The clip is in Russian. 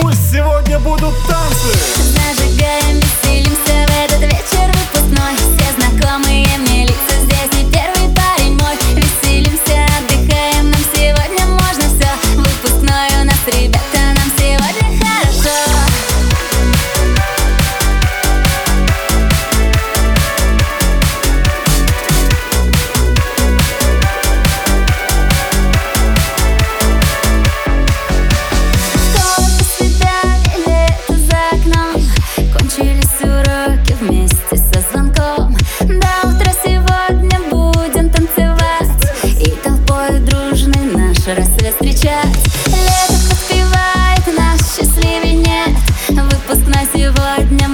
Пусть сегодня будут танцы. Зажигаем, веселимся в этот вечер выпускной. Все знакомые встречать. Лето подпевает нас счастливее нет. Выпуск на сегодня